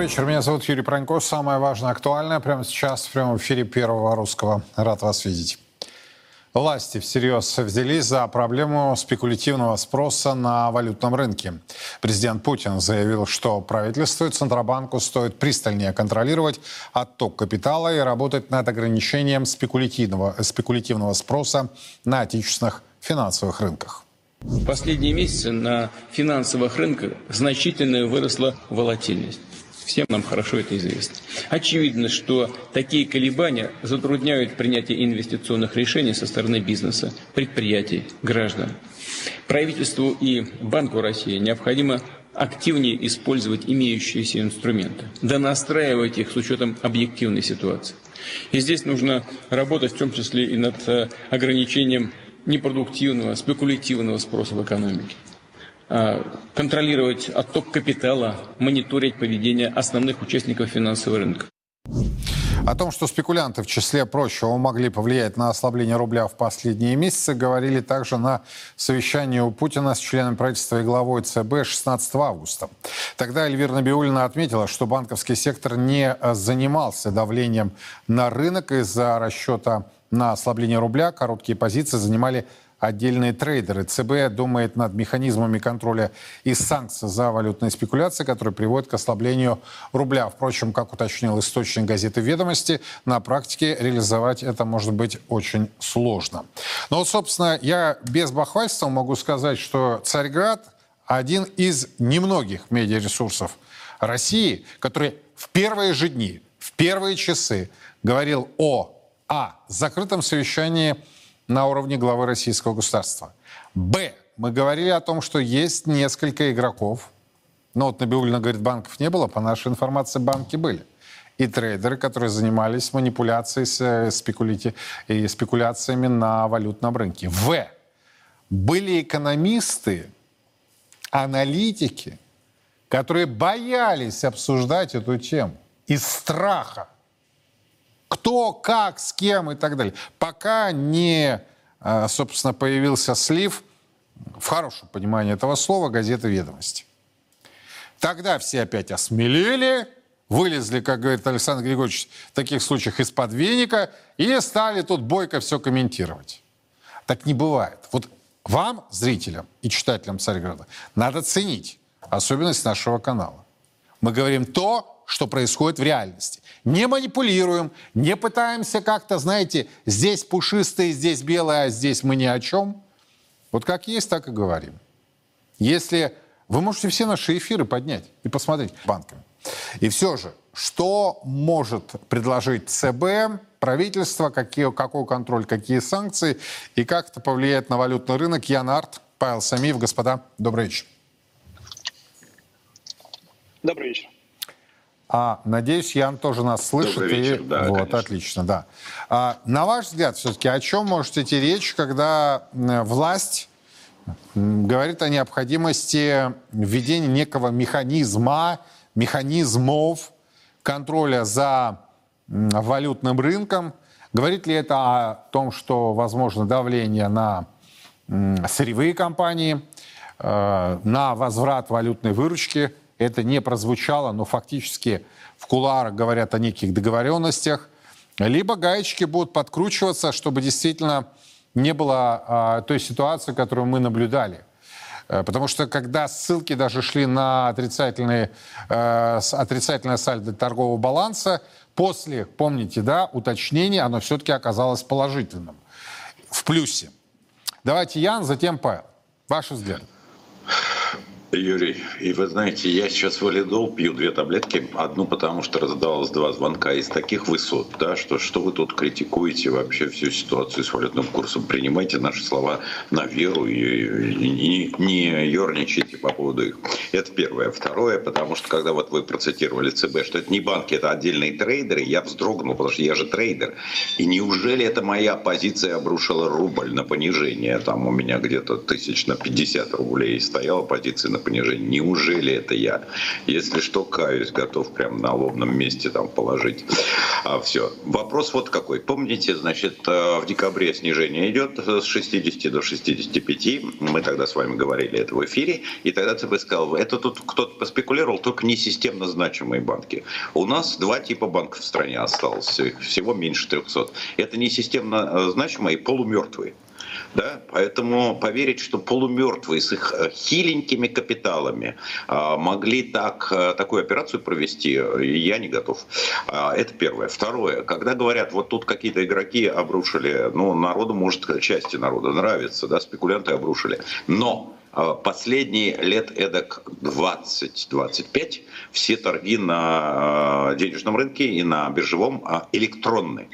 Добрый вечер, меня зовут Юрий Пронько. Самое важное, актуальное прямо сейчас в прямом эфире Первого Русского. Рад вас видеть. Власти всерьез взялись за проблему спекулятивного спроса на валютном рынке. Президент Путин заявил, что правительству и Центробанку стоит пристальнее контролировать отток капитала и работать над ограничением спекулятивного, спекулятивного спроса на отечественных финансовых рынках. В последние месяцы на финансовых рынках значительно выросла волатильность. Всем нам хорошо это известно. Очевидно, что такие колебания затрудняют принятие инвестиционных решений со стороны бизнеса, предприятий, граждан. Правительству и Банку России необходимо активнее использовать имеющиеся инструменты, да настраивать их с учетом объективной ситуации. И здесь нужно работать в том числе и над э, ограничением непродуктивного, спекулятивного спроса в экономике. А, контролировать отток капитала, мониторить поведение основных участников финансового рынка. О том, что спекулянты в числе прочего могли повлиять на ослабление рубля в последние месяцы, говорили также на совещании у Путина с членом правительства и главой ЦБ 16 августа. Тогда Эльвира Набиулина отметила, что банковский сектор не занимался давлением на рынок из-за расчета на ослабление рубля. Короткие позиции занимали отдельные трейдеры. ЦБ думает над механизмами контроля и санкций за валютные спекуляции, которые приводят к ослаблению рубля. Впрочем, как уточнил источник газеты «Ведомости», на практике реализовать это может быть очень сложно. Но вот, собственно, я без бахвальства могу сказать, что «Царьград» один из немногих медиаресурсов России, который в первые же дни, в первые часы говорил о а. закрытом совещании на уровне главы российского государства. Б. Мы говорили о том, что есть несколько игроков. Ну вот Набиулина говорит, банков не было. По нашей информации, банки были. И трейдеры, которые занимались манипуляцией с э, спекулити... и спекуляциями на валютном рынке. В. Были экономисты, аналитики, которые боялись обсуждать эту тему из страха кто, как, с кем и так далее. Пока не, а, собственно, появился слив, в хорошем понимании этого слова, газеты «Ведомости». Тогда все опять осмелели, вылезли, как говорит Александр Григорьевич, в таких случаях из-под веника и стали тут бойко все комментировать. Так не бывает. Вот вам, зрителям и читателям Царьграда, надо ценить особенность нашего канала. Мы говорим то, что происходит в реальности. Не манипулируем, не пытаемся как-то, знаете, здесь пушистые, здесь белые, а здесь мы ни о чем. Вот как есть, так и говорим. Если вы можете все наши эфиры поднять и посмотреть банками. И все же, что может предложить ЦБ, правительство, какие, какой контроль, какие санкции и как это повлияет на валютный рынок? Ян Арт, Павел Самиев, господа, добрый вечер. Добрый вечер. А, надеюсь, Ян тоже нас слышит. Добрый вечер, и... да, Вот, конечно. отлично, да. А, на ваш взгляд, все-таки, о чем может идти речь, когда власть говорит о необходимости введения некого механизма, механизмов контроля за валютным рынком? Говорит ли это о том, что возможно давление на сырьевые компании, э, на возврат валютной выручки – это не прозвучало, но фактически в кулуарах говорят о неких договоренностях, либо гаечки будут подкручиваться, чтобы действительно не было а, той ситуации, которую мы наблюдали. Э, потому что когда ссылки даже шли на отрицательные, э, отрицательное сальдо торгового баланса, после, помните, да, уточнения, оно все-таки оказалось положительным, в плюсе. Давайте Ян, затем Павел. Ваш взгляд. Юрий, и вы знаете, я сейчас валидол пью две таблетки. Одну, потому что раздавалось два звонка из таких высот, да, что, что вы тут критикуете вообще всю ситуацию с валютным курсом. Принимайте наши слова на веру и, и не ерничайте по поводу их. Это первое. Второе, потому что когда вот вы процитировали ЦБ, что это не банки, это отдельные трейдеры, я вздрогнул, потому что я же трейдер. И неужели это моя позиция обрушила рубль на понижение? Там у меня где-то тысяч на 50 рублей стояла позиция на понижения. Неужели это я? Если что, каюсь, готов прямо на лобном месте там положить. А, все. Вопрос вот какой. Помните, значит, э, в декабре снижение идет с 60 до 65. Мы тогда с вами говорили это в эфире. И тогда ЦБ сказал, это тут кто-то поспекулировал, только не системно значимые банки. У нас два типа банков в стране осталось, всего меньше 300. Это не системно э, значимые, полумертвые. Да? Поэтому поверить, что полумертвые с их э, хиленькими капиталами а, могли так, э, такую операцию провести, я не готов. А, это первое. Второе. Когда говорят, вот тут какие-то игроки обрушили, ну, народу, может, части народа нравится, да, спекулянты обрушили. Но а, последние лет эдак 20-25 все торги на денежном рынке и на биржевом электронные.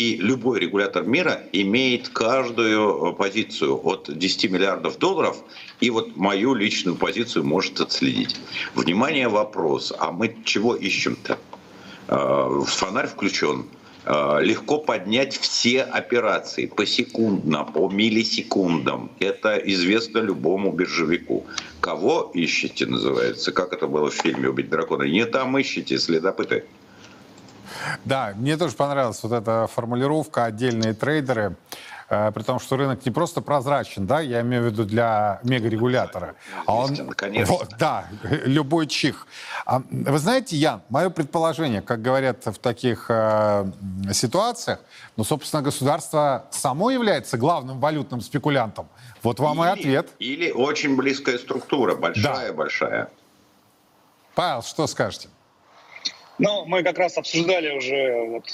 И любой регулятор мира имеет каждую позицию от 10 миллиардов долларов, и вот мою личную позицию может отследить. Внимание, вопрос, а мы чего ищем-то? А, фонарь включен. А, легко поднять все операции посекундно, по миллисекундам. Это известно любому биржевику. Кого ищете, называется, как это было в фильме «Убить дракона». Не там ищите, следопыты. Да, мне тоже понравилась вот эта формулировка «отдельные трейдеры». Э, при том, что рынок не просто прозрачен, да, я имею в виду для мегарегулятора, а он, конечно. Вот, да, любой чих. А, вы знаете, Ян, мое предположение, как говорят в таких э, ситуациях, ну, собственно, государство само является главным валютным спекулянтом. Вот вам или, и ответ. Или очень близкая структура, большая-большая. Да. Павел, что скажете? Ну, мы как раз обсуждали уже вот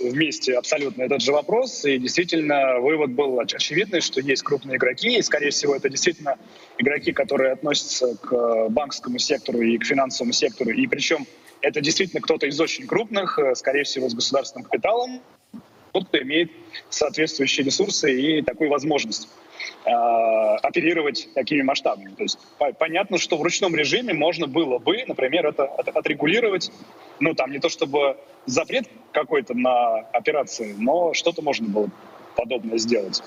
вместе абсолютно этот же вопрос, и действительно вывод был очевидный, что есть крупные игроки, и, скорее всего, это действительно игроки, которые относятся к банковскому сектору и к финансовому сектору, и причем это действительно кто-то из очень крупных, э, скорее всего, с государственным капиталом, тот, кто имеет соответствующие ресурсы и такую возможность э, оперировать такими масштабами. То есть по понятно, что в ручном режиме можно было бы, например, это отрегулировать, ну там не то чтобы запрет какой-то на операции, но что-то можно было подобное сделать.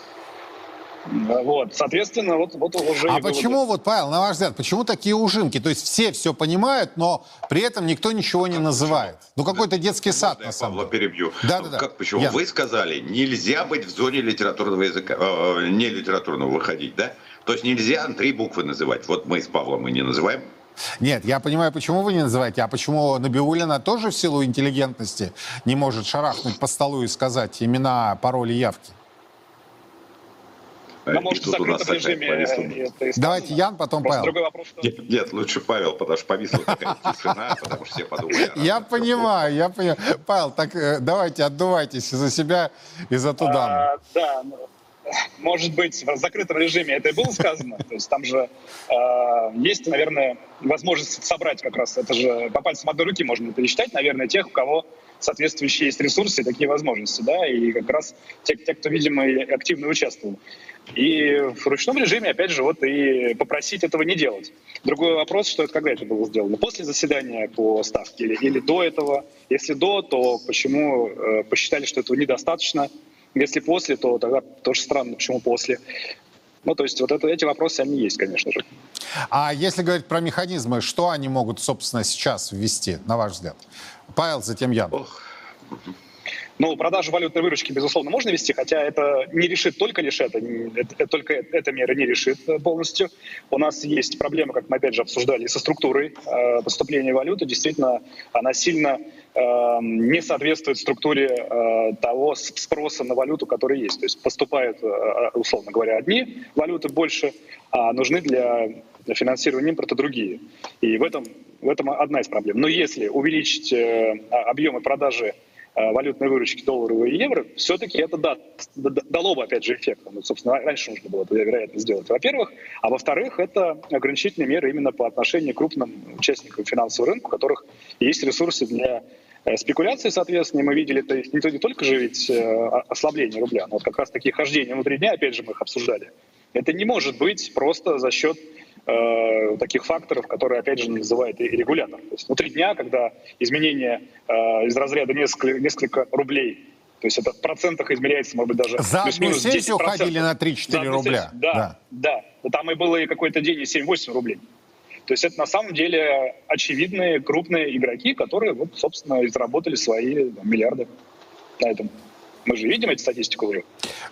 Вот, соответственно, вот, вот уже... А почему, выводы. вот, Павел, на ваш взгляд, почему такие ужимки? То есть все все понимают, но при этом никто ничего не называет. Ну, какой-то детский сад, на самом деле. перебью. Да, да, да. Как, почему? Я... Вы сказали, нельзя быть в зоне литературного языка, э, не литературного выходить, да? То есть нельзя три буквы называть. Вот мы с Павлом мы не называем. Нет, я понимаю, почему вы не называете, а почему Набиулина тоже в силу интеллигентности не может шарахнуть по столу и сказать имена, пароли, явки? Но, может, в закрытом режиме это Давайте Ян, потом Просто Павел. Другой вопрос, что... нет, нет, лучше Павел, потому что повисла такая тишина, потому что все подумали. Я понимаю, я понимаю. Павел, так э, давайте отдувайтесь за себя и за ту даму. А, да, ну, может быть, в закрытом режиме это и было сказано. То есть там же э, есть, наверное, возможность собрать как раз. Это же по пальцам одной руки можно пересчитать, наверное, тех, у кого соответствующие есть ресурсы и такие возможности. Да? И как раз те, те кто, видимо, активно участвовал. И в ручном режиме, опять же, вот и попросить этого не делать. Другой вопрос, что это когда это было сделано? После заседания по ставке или, или до этого? Если до, то почему э, посчитали, что этого недостаточно? Если после, то тогда тоже странно, почему после. Ну, то есть вот это, эти вопросы, они есть, конечно же. А если говорить про механизмы, что они могут, собственно, сейчас ввести, на ваш взгляд? Павел, затем я. Ох. Ну, продажу валютной выручки, безусловно, можно вести, хотя это не решит только лишь это, это, это только эта мера не решит полностью. У нас есть проблема, как мы опять же обсуждали, со структурой э, поступления валюты. Действительно, она сильно э, не соответствует структуре э, того спроса на валюту, который есть. То есть поступают, э, условно говоря, одни валюты больше, а нужны для финансирования импорта другие. И в этом, в этом одна из проблем. Но если увеличить э, объемы продажи Э, валютной выручки долларовой и евро, все-таки это даст, дало бы, опять же, эффект. Ну, собственно, раньше нужно было это, вероятно, сделать, во-первых. А во-вторых, это ограничительные меры именно по отношению к крупным участникам финансового рынка, у которых есть ресурсы для э, спекуляции, соответственно, мы видели это не, не только же ведь э, ослабление рубля, но вот как раз такие хождения внутри дня, опять же, мы их обсуждали. Это не может быть просто за счет э, таких факторов, которые, опять же, называет и регулятор. То есть внутри дня, когда изменение э, из разряда несколько, несколько рублей то есть это в процентах измеряется, может быть, даже... За одну сессию ходили на 3-4 рубля. Да, да, да. Но там и было и какой-то день и 7-8 рублей. То есть это на самом деле очевидные крупные игроки, которые, вот, собственно, и заработали свои там, миллиарды на этом. Мы же видим эту статистику уже.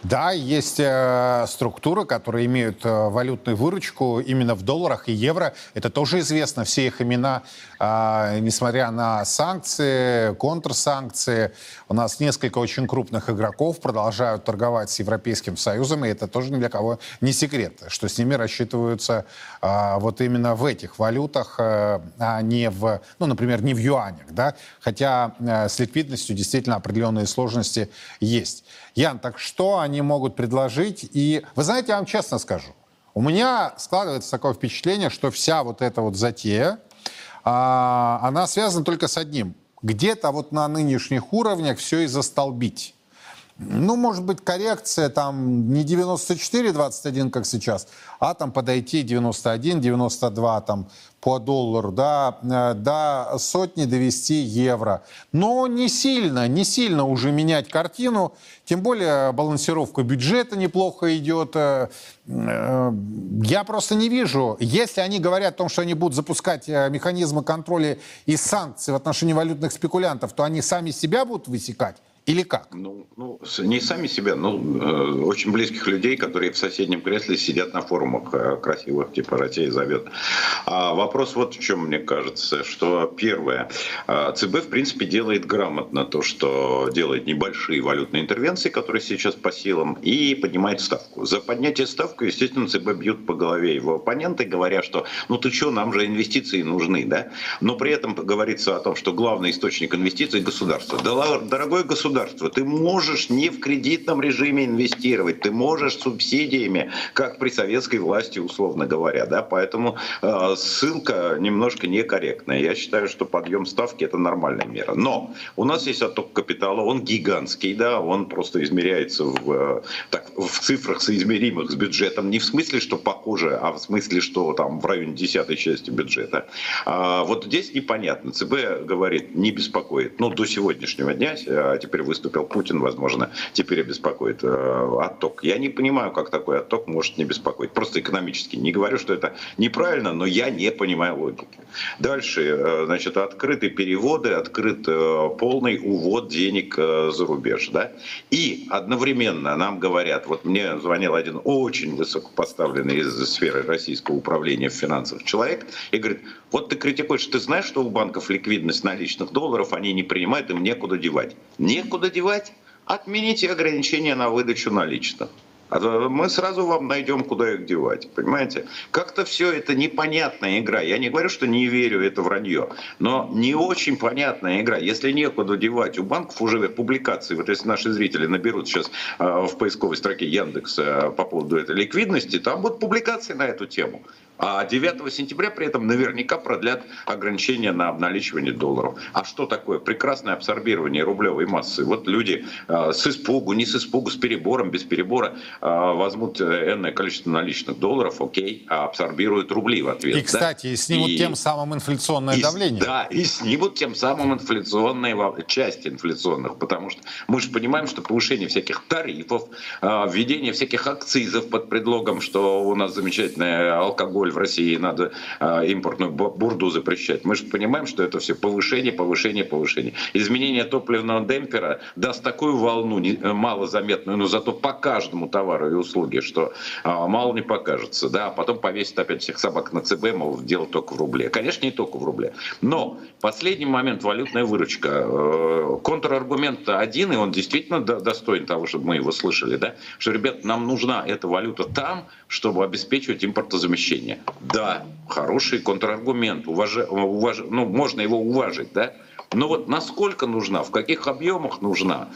Да, есть э, структуры, которые имеют э, валютную выручку именно в долларах и евро. Это тоже известно, все их имена, э, несмотря на санкции, контрсанкции. У нас несколько очень крупных игроков продолжают торговать с Европейским Союзом, и это тоже ни для кого не секрет, что с ними рассчитываются э, вот именно в этих валютах, э, а не в, ну, например, не в юанях, да, хотя э, с ликвидностью действительно определенные сложности есть. Ян, так что они могут предложить? И вы знаете, я вам честно скажу, у меня складывается такое впечатление, что вся вот эта вот затея, а, она связана только с одним. Где-то вот на нынешних уровнях все и застолбить. Ну, может быть, коррекция там не 94-21, как сейчас, а там подойти 91-92 там по доллару, да, э, до сотни довести евро. Но не сильно, не сильно уже менять картину, тем более балансировка бюджета неплохо идет. Э, э, я просто не вижу, если они говорят о том, что они будут запускать механизмы контроля и санкций в отношении валютных спекулянтов, то они сами себя будут высекать. Или как? Ну, ну, не сами себя, но э, очень близких людей, которые в соседнем кресле сидят на форумах э, красивых, типа Россия зовет. А вопрос вот в чем, мне кажется, что первое, э, ЦБ, в принципе, делает грамотно то, что делает небольшие валютные интервенции, которые сейчас по силам, и поднимает ставку. За поднятие ставки, естественно, ЦБ бьют по голове его оппоненты, говоря, что ну ты что, нам же инвестиции нужны, да? Но при этом говорится о том, что главный источник инвестиций – государство. Дорогое государство, государства. Ты можешь не в кредитном режиме инвестировать, ты можешь субсидиями, как при советской власти, условно говоря. Да? Поэтому э, ссылка немножко некорректная. Я считаю, что подъем ставки это нормальная мера. Но у нас есть отток капитала, он гигантский, да, он просто измеряется в, э, так, в цифрах соизмеримых с бюджетом. Не в смысле, что похоже, а в смысле, что там в районе десятой части бюджета. А, вот здесь непонятно. ЦБ говорит, не беспокоит. Ну, до сегодняшнего дня, а теперь выступил Путин, возможно, теперь обеспокоит э, отток. Я не понимаю, как такой отток может не беспокоить. Просто экономически. Не говорю, что это неправильно, но я не понимаю логики. Дальше, э, значит, открыты переводы, открыт э, полный увод денег за рубеж. Да? И одновременно нам говорят, вот мне звонил один очень высокопоставленный из сферы российского управления в финансах человек, и говорит, вот ты критикуешь, ты знаешь, что у банков ликвидность наличных долларов, они не принимают, им некуда девать. Некуда девать, отмените ограничения на выдачу наличных. А мы сразу вам найдем, куда их девать. Понимаете? Как-то все это непонятная игра. Я не говорю, что не верю, это вранье. Но не очень понятная игра. Если некуда девать, у банков уже публикации, вот если наши зрители наберут сейчас э, в поисковой строке Яндекс э, по поводу этой ликвидности, там будут публикации на эту тему. А 9 сентября при этом наверняка продлят ограничения на обналичивание долларов. А что такое? Прекрасное абсорбирование рублевой массы. Вот люди э, с испугу, не с испугу, с перебором, без перебора э, возьмут энное количество наличных долларов, окей, а абсорбируют рубли в ответ. И, кстати, да? снимут и, тем самым инфляционное и, давление. Да, и снимут тем самым инфляционные, часть инфляционных, потому что мы же понимаем, что повышение всяких тарифов, э, введение всяких акцизов под предлогом, что у нас замечательный алкоголь в России надо а, импортную бурду запрещать. Мы же понимаем, что это все повышение, повышение, повышение. Изменение топливного демпфера даст такую волну, э, малозаметную, но зато по каждому товару и услуге, что а, мало не покажется. Да? А потом повесит опять всех собак на ЦБ, мол, дело только в рубле. Конечно, не только в рубле. Но последний момент валютная выручка. Э, контраргумент один, и он действительно достоин того, чтобы мы его слышали, да? что, ребят, нам нужна эта валюта там, чтобы обеспечивать импортозамещение. Да, хороший контраргумент, уваж... Уваж... ну, можно его уважить, да? Но вот насколько нужна, в каких объемах нужна,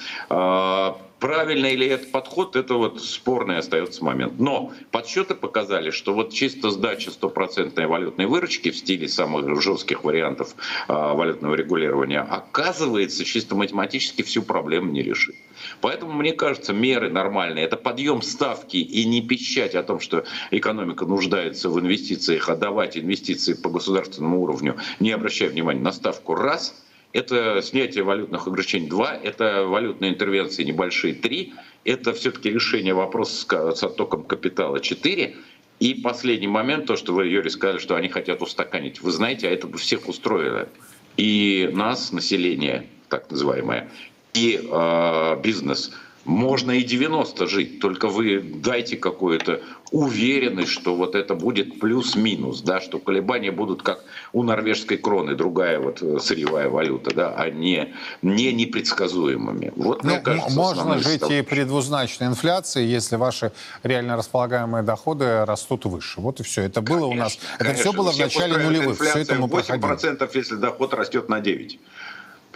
а, Правильный ли это подход, это вот спорный остается момент. Но подсчеты показали, что вот чисто сдача стопроцентной валютной выручки в стиле самых жестких вариантов э, валютного регулирования оказывается чисто математически всю проблему не решит. Поэтому, мне кажется, меры нормальные. Это подъем ставки и не пищать о том, что экономика нуждается в инвестициях, а давать инвестиции по государственному уровню, не обращая внимания на ставку раз – это снятие валютных ограничений 2, это валютные интервенции небольшие 3, это все-таки решение вопроса с, оттоком капитала 4, И последний момент, то, что вы, Юрий, сказали, что они хотят устаканить. Вы знаете, а это бы всех устроило. И нас, население, так называемое, и э, бизнес – можно и 90 жить, только вы дайте какую-то уверенность, что вот это будет плюс-минус, да, что колебания будут как у норвежской кроны, другая вот э, сырьевая валюта, да, а не, не непредсказуемыми. Вот, ну, мне кажется, можно жить и при двузначной инфляции, если ваши реально располагаемые доходы растут выше. Вот и все. Это было конечно, у нас. Это конечно. все было в начале нулевых. Все это мы 8%, проходили. если доход растет на 9%.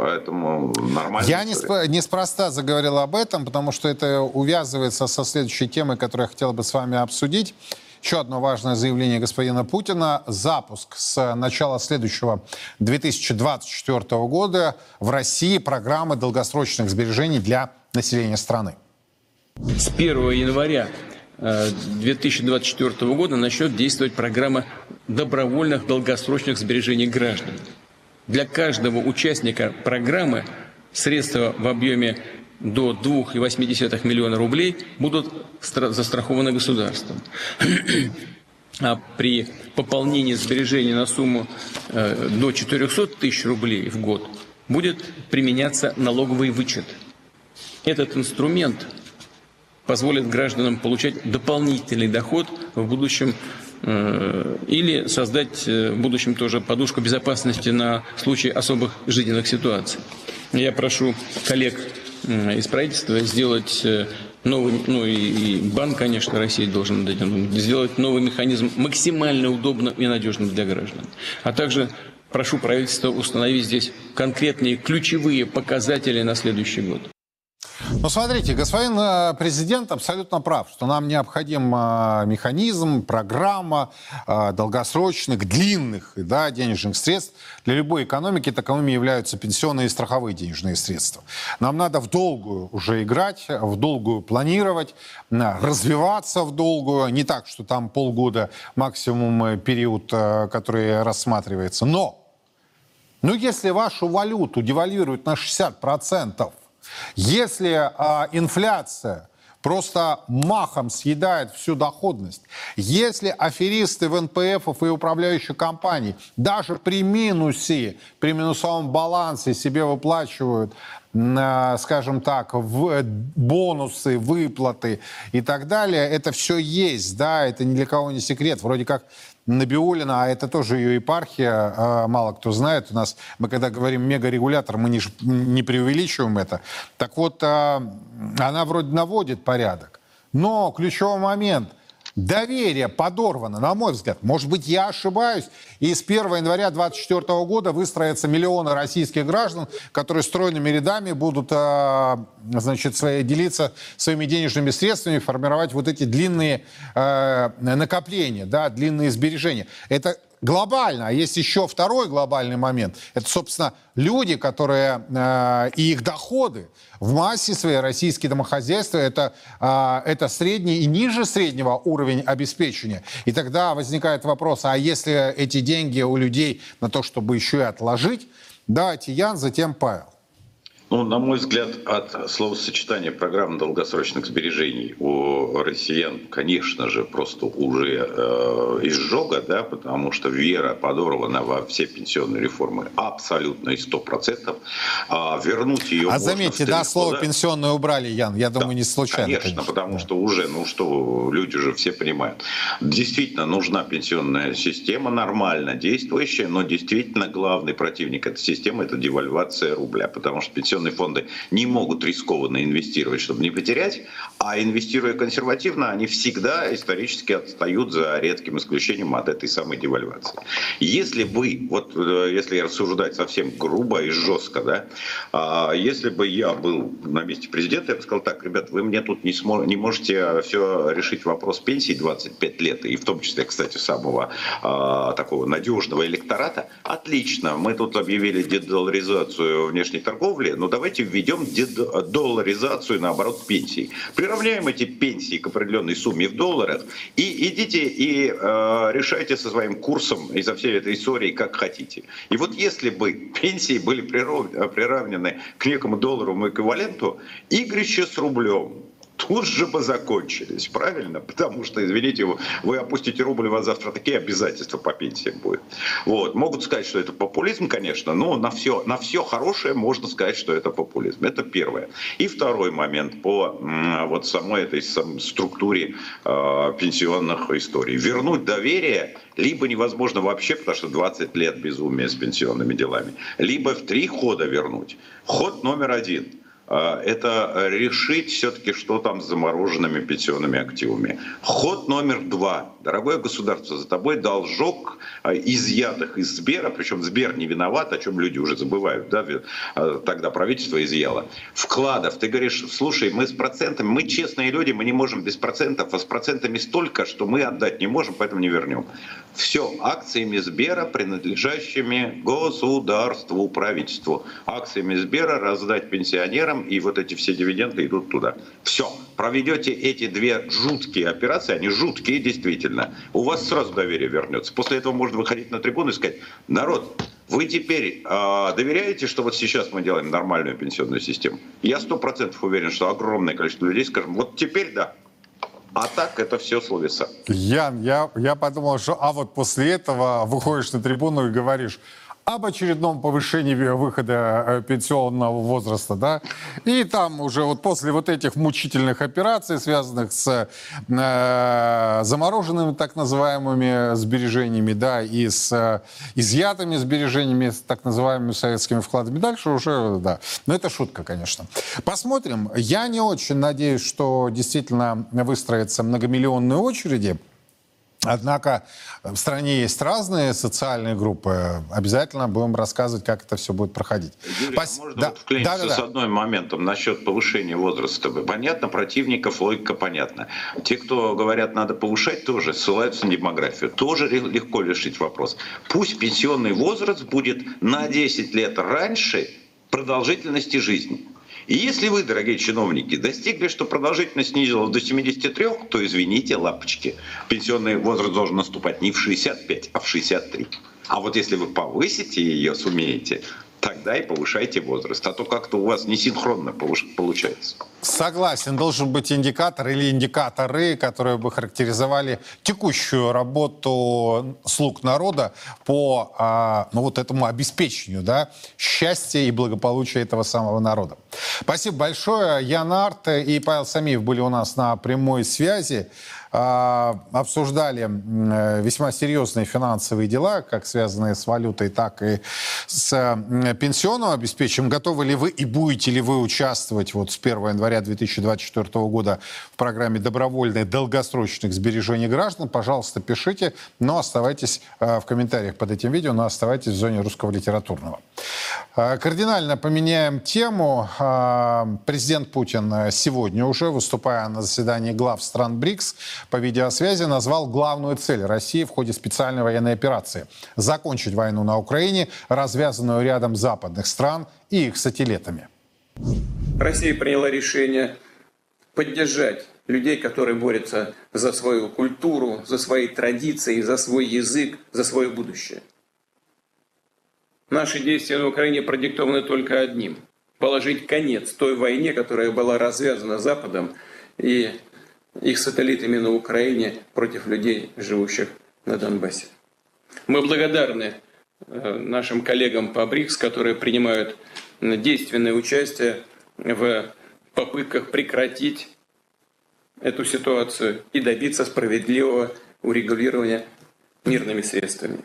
Поэтому нормально. Я не неспроста заговорил об этом, потому что это увязывается со следующей темой, которую я хотел бы с вами обсудить. Еще одно важное заявление господина Путина. Запуск с начала следующего 2024 года в России программы долгосрочных сбережений для населения страны. С 1 января 2024 э, года начнет действовать программа добровольных долгосрочных сбережений граждан для каждого участника программы средства в объеме до 2,8 миллиона рублей будут застрахованы государством. А при пополнении сбережений на сумму э, до 400 тысяч рублей в год будет применяться налоговый вычет. Этот инструмент позволит гражданам получать дополнительный доход в будущем или создать э, в будущем тоже подушку безопасности на случай особых жизненных ситуаций. Я прошу коллег из правительства сделать э, новый, ну и, и банк, конечно, России должен сделать новый механизм максимально удобным и надежным для граждан. А также прошу правительства установить здесь конкретные ключевые показатели на следующий год. Ну, смотрите, господин э, президент абсолютно прав, что нам необходим э, механизм, программа э, долгосрочных, длинных да, денежных средств. Для любой экономики таковыми являются пенсионные и страховые денежные средства. Нам надо в долгую уже играть, в долгую планировать, развиваться в долгую. Не так, что там полгода максимум период, который рассматривается. Но, ну, если вашу валюту девальвируют на 60%, если а, инфляция просто махом съедает всю доходность. Если аферисты в НПФ и управляющих компаний даже при минусе, при минусовом балансе себе выплачивают скажем так, в бонусы, выплаты и так далее, это все есть, да, это ни для кого не секрет. Вроде как Набиулина, а это тоже ее епархия, а, мало кто знает. У нас, мы когда говорим мегарегулятор, мы не, не преувеличиваем это. Так вот, а, она вроде наводит порядок. Но ключевой момент – Доверие подорвано, на мой взгляд. Может быть, я ошибаюсь. И с 1 января 2024 года выстроятся миллионы российских граждан, которые стройными рядами будут а, значит, свои, делиться своими денежными средствами, формировать вот эти длинные э, накопления, да, длинные сбережения. Это глобально. А есть еще второй глобальный момент. Это, собственно, люди, которые э, и их доходы в массе своей российские домохозяйства это, э, это средний и ниже среднего уровень обеспечения. И тогда возникает вопрос, а если эти деньги у людей на то, чтобы еще и отложить, давайте Ян, затем Павел. Ну, на мой взгляд, от словосочетания программы долгосрочных сбережений у россиян, конечно же, просто уже э, изжога, да, потому что вера подорвана во все пенсионные реформы абсолютно и сто процентов. А вернуть ее А заметьте, да, слово да? «пенсионное» убрали, Ян, я думаю, да, не случайно. Конечно, конечно. потому что уже, ну что, люди же все понимают. Действительно, нужна пенсионная система, нормально действующая, но действительно главный противник этой системы – это девальвация рубля, потому что пенсионная пенсионные фонды не могут рискованно инвестировать, чтобы не потерять, а инвестируя консервативно, они всегда исторически отстают за редким исключением от этой самой девальвации. Если бы, вот э, если рассуждать совсем грубо и жестко, да, а если бы я был на месте президента, я бы сказал так, ребят, вы мне тут не, смо- не можете все решить вопрос пенсии 25 лет, и в том числе, кстати, самого а, такого надежного электората, отлично, мы тут объявили дедоларизацию внешней торговли, но давайте введем долларизацию, наоборот, пенсий. Приравняем эти пенсии к определенной сумме в долларах и идите и э, решайте со своим курсом из-за всей этой истории, как хотите. И вот если бы пенсии были приравнены к некому долларовому эквиваленту, игрище с рублем, тут же бы закончились, правильно? Потому что, извините, вы опустите рубль, у вас завтра такие обязательства по пенсиям будет. Вот. Могут сказать, что это популизм, конечно, но на все, на все хорошее можно сказать, что это популизм. Это первое. И второй момент по вот самой этой структуре э, пенсионных историй. Вернуть доверие либо невозможно вообще, потому что 20 лет безумия с пенсионными делами, либо в три хода вернуть. Ход номер один – это решить все-таки, что там с замороженными пенсионными активами. Ход номер два. Дорогое государство, за тобой должок а, изъятых из Сбера, причем Сбер не виноват, о чем люди уже забывают, да, а, тогда правительство изъяло. Вкладов. Ты говоришь, слушай, мы с процентами, мы честные люди, мы не можем без процентов, а с процентами столько, что мы отдать не можем, поэтому не вернем. Все, акциями Сбера, принадлежащими государству, правительству. Акциями Сбера раздать пенсионерам и вот эти все дивиденды идут туда. Все, проведете эти две жуткие операции, они жуткие действительно, у вас сразу доверие вернется. После этого можно выходить на трибуну и сказать, народ, вы теперь э, доверяете, что вот сейчас мы делаем нормальную пенсионную систему? Я сто процентов уверен, что огромное количество людей скажем, вот теперь да, а так это все словеса. Ян, я, я подумал, что а вот после этого выходишь на трибуну и говоришь, об очередном повышении выхода э, пенсионного возраста, да, и там уже вот после вот этих мучительных операций, связанных с э, замороженными так называемыми сбережениями, да, и с э, изъятыми сбережениями, с так называемыми советскими вкладами, дальше уже, да, но это шутка, конечно. Посмотрим. Я не очень надеюсь, что действительно выстроятся многомиллионные очереди, Однако в стране есть разные социальные группы. Обязательно будем рассказывать, как это все будет проходить. Юрий, Пос... а можно да. вот вклиниться да, да, с одним моментом насчет повышения возраста? Понятно, противников логика понятна. Те, кто говорят, надо повышать, тоже ссылаются на демографию. Тоже легко решить вопрос. Пусть пенсионный возраст будет на 10 лет раньше продолжительности жизни. И если вы, дорогие чиновники, достигли, что продолжительность снизилась до 73, то извините, лапочки, пенсионный возраст должен наступать не в 65, а в 63. А вот если вы повысите ее, сумеете, тогда и повышайте возраст. А то как-то у вас несинхронно получается. Согласен, должен быть индикатор или индикаторы, которые бы характеризовали текущую работу слуг народа по а, ну, вот этому обеспечению да, счастья и благополучия этого самого народа. Спасибо большое. Ян Арт и Павел Самиев были у нас на прямой связи. А, обсуждали э, весьма серьезные финансовые дела, как связанные с валютой, так и с пенсионным обеспечением. Готовы ли вы и будете ли вы участвовать вот с 1 января 2024 года в программе добровольных долгосрочных сбережений граждан? Пожалуйста, пишите, но оставайтесь э, в комментариях под этим видео, но оставайтесь в зоне русского литературного. Э, кардинально поменяем тему. Президент Путин сегодня уже, выступая на заседании глав стран БРИКС, по видеосвязи назвал главную цель России в ходе специальной военной операции – закончить войну на Украине, развязанную рядом западных стран и их сателлитами. Россия приняла решение поддержать людей, которые борются за свою культуру, за свои традиции, за свой язык, за свое будущее. Наши действия на Украине продиктованы только одним – положить конец той войне, которая была развязана Западом и их сателлитами на Украине против людей, живущих на Донбассе. Мы благодарны э, нашим коллегам по БРИКС, которые принимают действенное участие в попытках прекратить эту ситуацию и добиться справедливого урегулирования мирными средствами.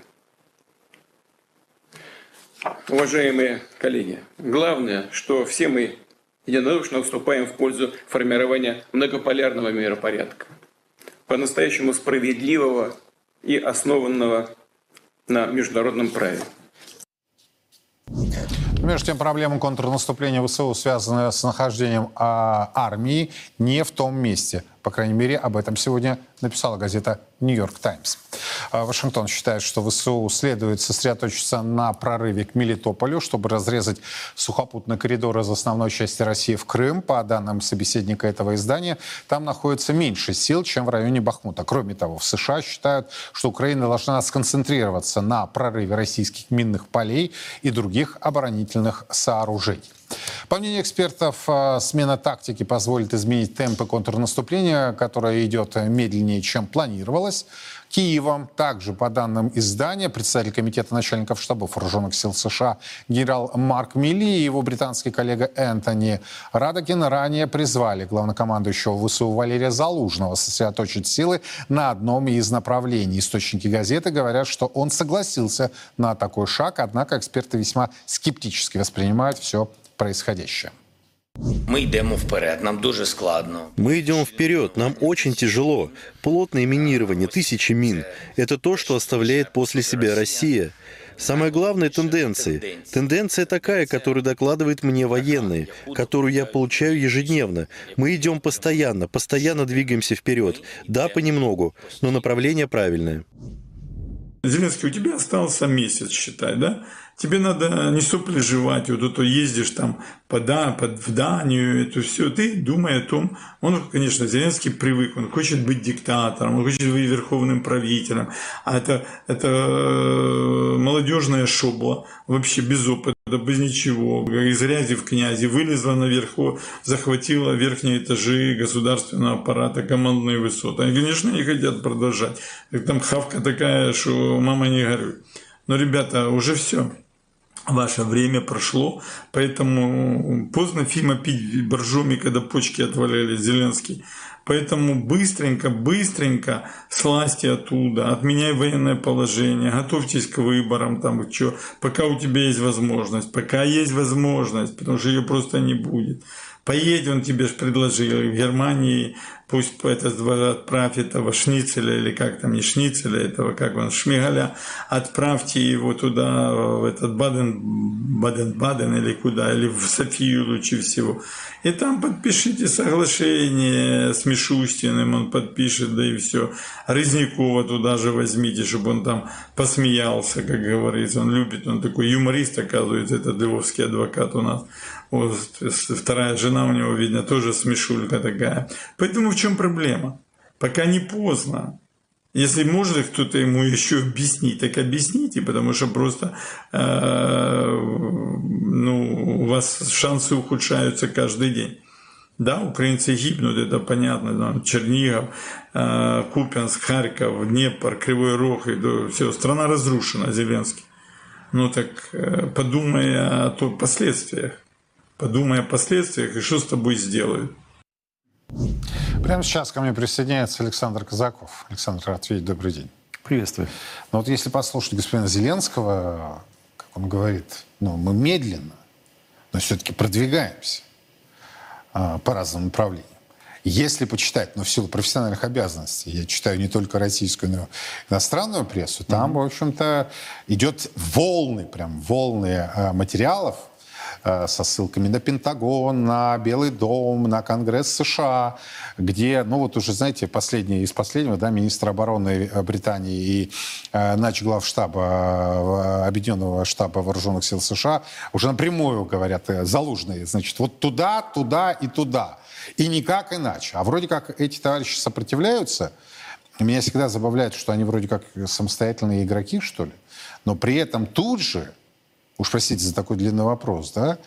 Уважаемые коллеги, главное, что все мы единодушно выступаем в пользу формирования многополярного миропорядка, по-настоящему справедливого и основанного на международном праве. Между тем, проблема контрнаступления ВСУ, связанная с нахождением а, армии, не в том месте – по крайней мере, об этом сегодня написала газета «Нью-Йорк Таймс». А, Вашингтон считает, что ВСУ следует сосредоточиться на прорыве к Мелитополю, чтобы разрезать сухопутный коридор из основной части России в Крым. По данным собеседника этого издания, там находится меньше сил, чем в районе Бахмута. Кроме того, в США считают, что Украина должна сконцентрироваться на прорыве российских минных полей и других оборонительных сооружений. По мнению экспертов, э, смена тактики позволит изменить темпы контрнаступления, которое идет медленнее, чем планировалось. Киевом. Также, по данным издания, представитель Комитета начальников штабов вооруженных сил США генерал Марк Милли и его британский коллега Энтони Радокин ранее призвали главнокомандующего ВСУ Валерия Залужного сосредоточить силы на одном из направлений. Источники газеты говорят, что он согласился на такой шаг, однако эксперты весьма скептически воспринимают все происходящее. Ми йдемо вперед, нам дуже складно. Мы идем вперед, нам очень тяжело. Плотное минирование, тысячи мин. Это то, что оставляет после себя Россия. Самая главная тенденция. Тенденция такая, которую докладывают мне военные, которую я получаю ежедневно. Мы идем постоянно, постоянно двигаемся вперед. Да, понемногу, но направление правильное. Зеленский, у тебя остался месяц, считай, да? Тебе надо не сопли жевать, вот это ездишь там по, да, под, в Данию, это все. Ты думай о том, он, конечно, Зеленский привык, он хочет быть диктатором, он хочет быть верховным правителем, а это, это э, молодежная шобла, вообще без опыта, без ничего, из грязи в князи, вылезла наверху, захватила верхние этажи государственного аппарата, командные высоты. Они, конечно, не хотят продолжать. Там хавка такая, что мама не горюй. Но, ребята, уже все ваше время прошло, поэтому поздно Фима пить боржоми, когда почки отваляли Зеленский. Поэтому быстренько, быстренько сласти оттуда, отменяй военное положение, готовьтесь к выборам, там, что, пока у тебя есть возможность, пока есть возможность, потому что ее просто не будет. Поедь, он тебе же предложил, в Германии пусть это отправь этого шницеля, или как там, не шницеля, этого, как он, шмигаля, отправьте его туда, в этот Баден, Баден-Баден или куда, или в Софию лучше всего. И там подпишите соглашение с Мишустиным, он подпишет, да и все. Рызнякова туда же возьмите, чтобы он там посмеялся, как говорится. Он любит, он такой юморист, оказывается, этот львовский адвокат у нас. Вот, вторая жена у него, видно, тоже смешулька такая. Поэтому в чем проблема? Пока не поздно. Если может кто-то ему еще объяснить, так объясните, потому что просто э, ну, у вас шансы ухудшаются каждый день. Да, украинцы гибнут, это понятно, там, Чернигов, э, Купянск, Харьков, Днепр, Кривой Рог, и, все, страна разрушена, Зеленский. Ну так э, подумай о то, последствиях. Подумай о последствиях и что с тобой сделают. Прямо сейчас ко мне присоединяется Александр Казаков. Александр Ратвей, добрый день. Приветствую. Но вот если послушать господина Зеленского, как он говорит, ну, мы медленно, но все-таки продвигаемся а, по разным направлениям. Если почитать, но в силу профессиональных обязанностей, я читаю не только российскую, но и иностранную прессу, там, mm-hmm. в общем-то, идет волны, прям волны а, материалов, со ссылками на Пентагон, на Белый дом, на Конгресс США, где, ну вот уже, знаете, последний из последнего, да, министр обороны Британии и э, нач главштаба, э, Объединенного штаба вооруженных сил США уже напрямую говорят, э, залужные, значит, вот туда, туда и туда. И никак иначе. А вроде как эти товарищи сопротивляются, меня всегда забавляет, что они вроде как самостоятельные игроки, что ли, но при этом тут же уж простите за такой длинный вопрос, да,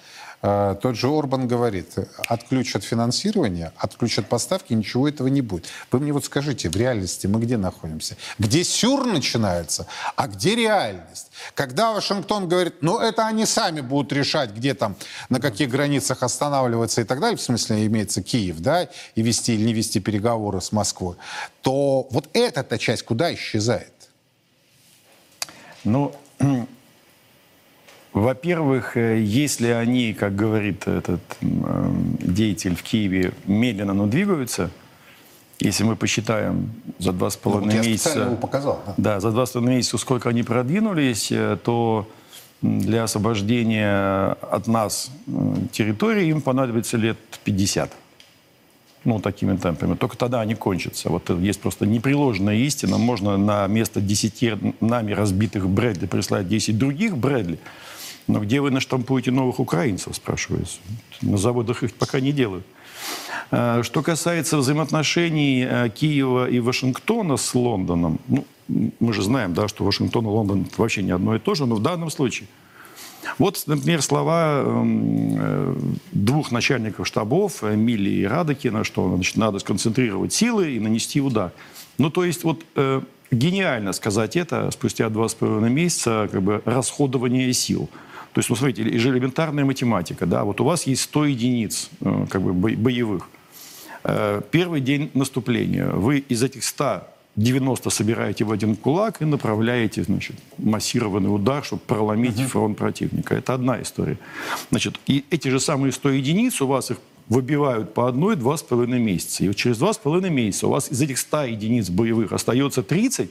э, тот же Орбан говорит, отключат финансирование, отключат поставки, ничего этого не будет. Вы мне вот скажите, в реальности мы где находимся? Где сюр начинается, а где реальность? Когда Вашингтон говорит, ну это они сами будут решать, где там, на каких границах останавливаться и так далее, в смысле имеется Киев, да, и вести или не вести переговоры с Москвой, то вот эта-то часть куда исчезает? Ну, во-первых, э, если они, как говорит этот э, деятель в Киеве, медленно, но двигаются, если мы посчитаем за два с половиной ну, месяца, показал, да? да, за два с половиной месяца, сколько они продвинулись, э, то для освобождения от нас территории им понадобится лет 50. Ну, такими темпами. Только тогда они кончатся. Вот есть просто непреложная истина. Можно на место 10 нами разбитых Брэдли прислать 10 других Брэдли. Но где вы наштампуете новых украинцев, спрашивается. На заводах их пока не делают. А, что касается взаимоотношений э, Киева и Вашингтона с Лондоном, ну, мы же знаем, да, что Вашингтон и Лондон вообще не одно и то же, но в данном случае Вот, например, слова э, двух начальников штабов, Милли и Радокина, что значит, надо сконцентрировать силы и нанести удар. Ну, то есть вот э, гениально сказать это спустя два с половиной месяца как бы расходование сил. То есть, ну, смотрите, элементарная математика, да, вот у вас есть 100 единиц э, как бы боевых. Э, первый день наступления. Вы из этих 100 90 собираете в один кулак и направляете значит, массированный удар, чтобы проломить uh-huh. фронт противника. Это одна история. Значит, и эти же самые 100 единиц у вас их выбивают по одной два с половиной месяца. И вот через два с половиной месяца у вас из этих 100 единиц боевых остается 30,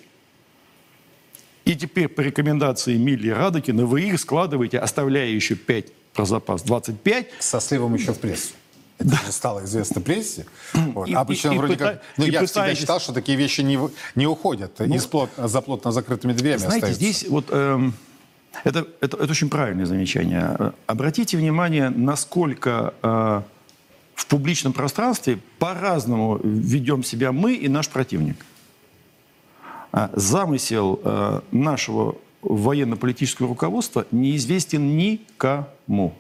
и теперь по рекомендации Милли Радокина вы их складываете, оставляя еще 5 про запас, 25. Со сливом еще в прессе. Это да. стало известно прессе. Вот. И, Обычно и, вроде и, как... Ну, я всегда считал, что такие вещи не, не уходят ну, из плот, за плотно закрытыми дверями Знаете, остаются. здесь вот... Эм, это, это, это очень правильное замечание. Обратите внимание, насколько э, в публичном пространстве по-разному ведем себя мы и наш противник. А замысел э, нашего военно-политического руководства неизвестен никому.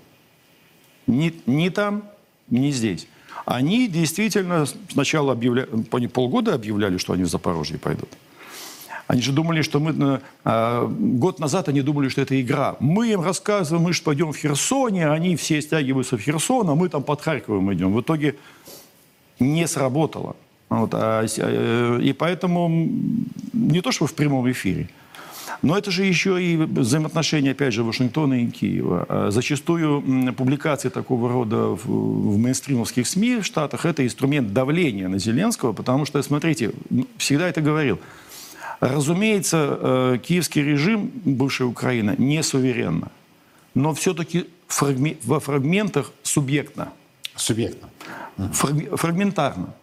Ни, ни там, не здесь. Они действительно сначала объявляли, полгода объявляли, что они в Запорожье пойдут. Они же думали, что мы... Э, год назад они думали, что это игра. Мы им рассказываем, мы же пойдем в Херсоне, они все стягиваются в Херсон, а мы там под Харьковом идем. В итоге не сработало. Вот, а, э, и поэтому не то, что в прямом эфире, но это же еще и взаимоотношения, опять же, Вашингтона и Киева. А зачастую публикации такого рода в, в мейнстримовских СМИ в Штатах – это инструмент давления на Зеленского, потому что, смотрите, всегда это говорил, разумеется, э, киевский режим, бывшая Украина, не суверенна, но все-таки во фрагментах субъектно. Субъектно. Фрагментарно.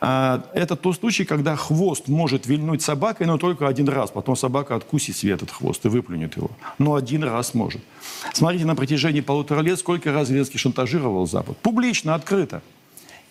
А, это тот случай, когда хвост может вильнуть собакой, но только один раз. Потом собака откусит себе этот хвост и выплюнет его. Но один раз может. Смотрите, на протяжении полутора лет сколько раз Зеленский шантажировал Запад. Публично, открыто.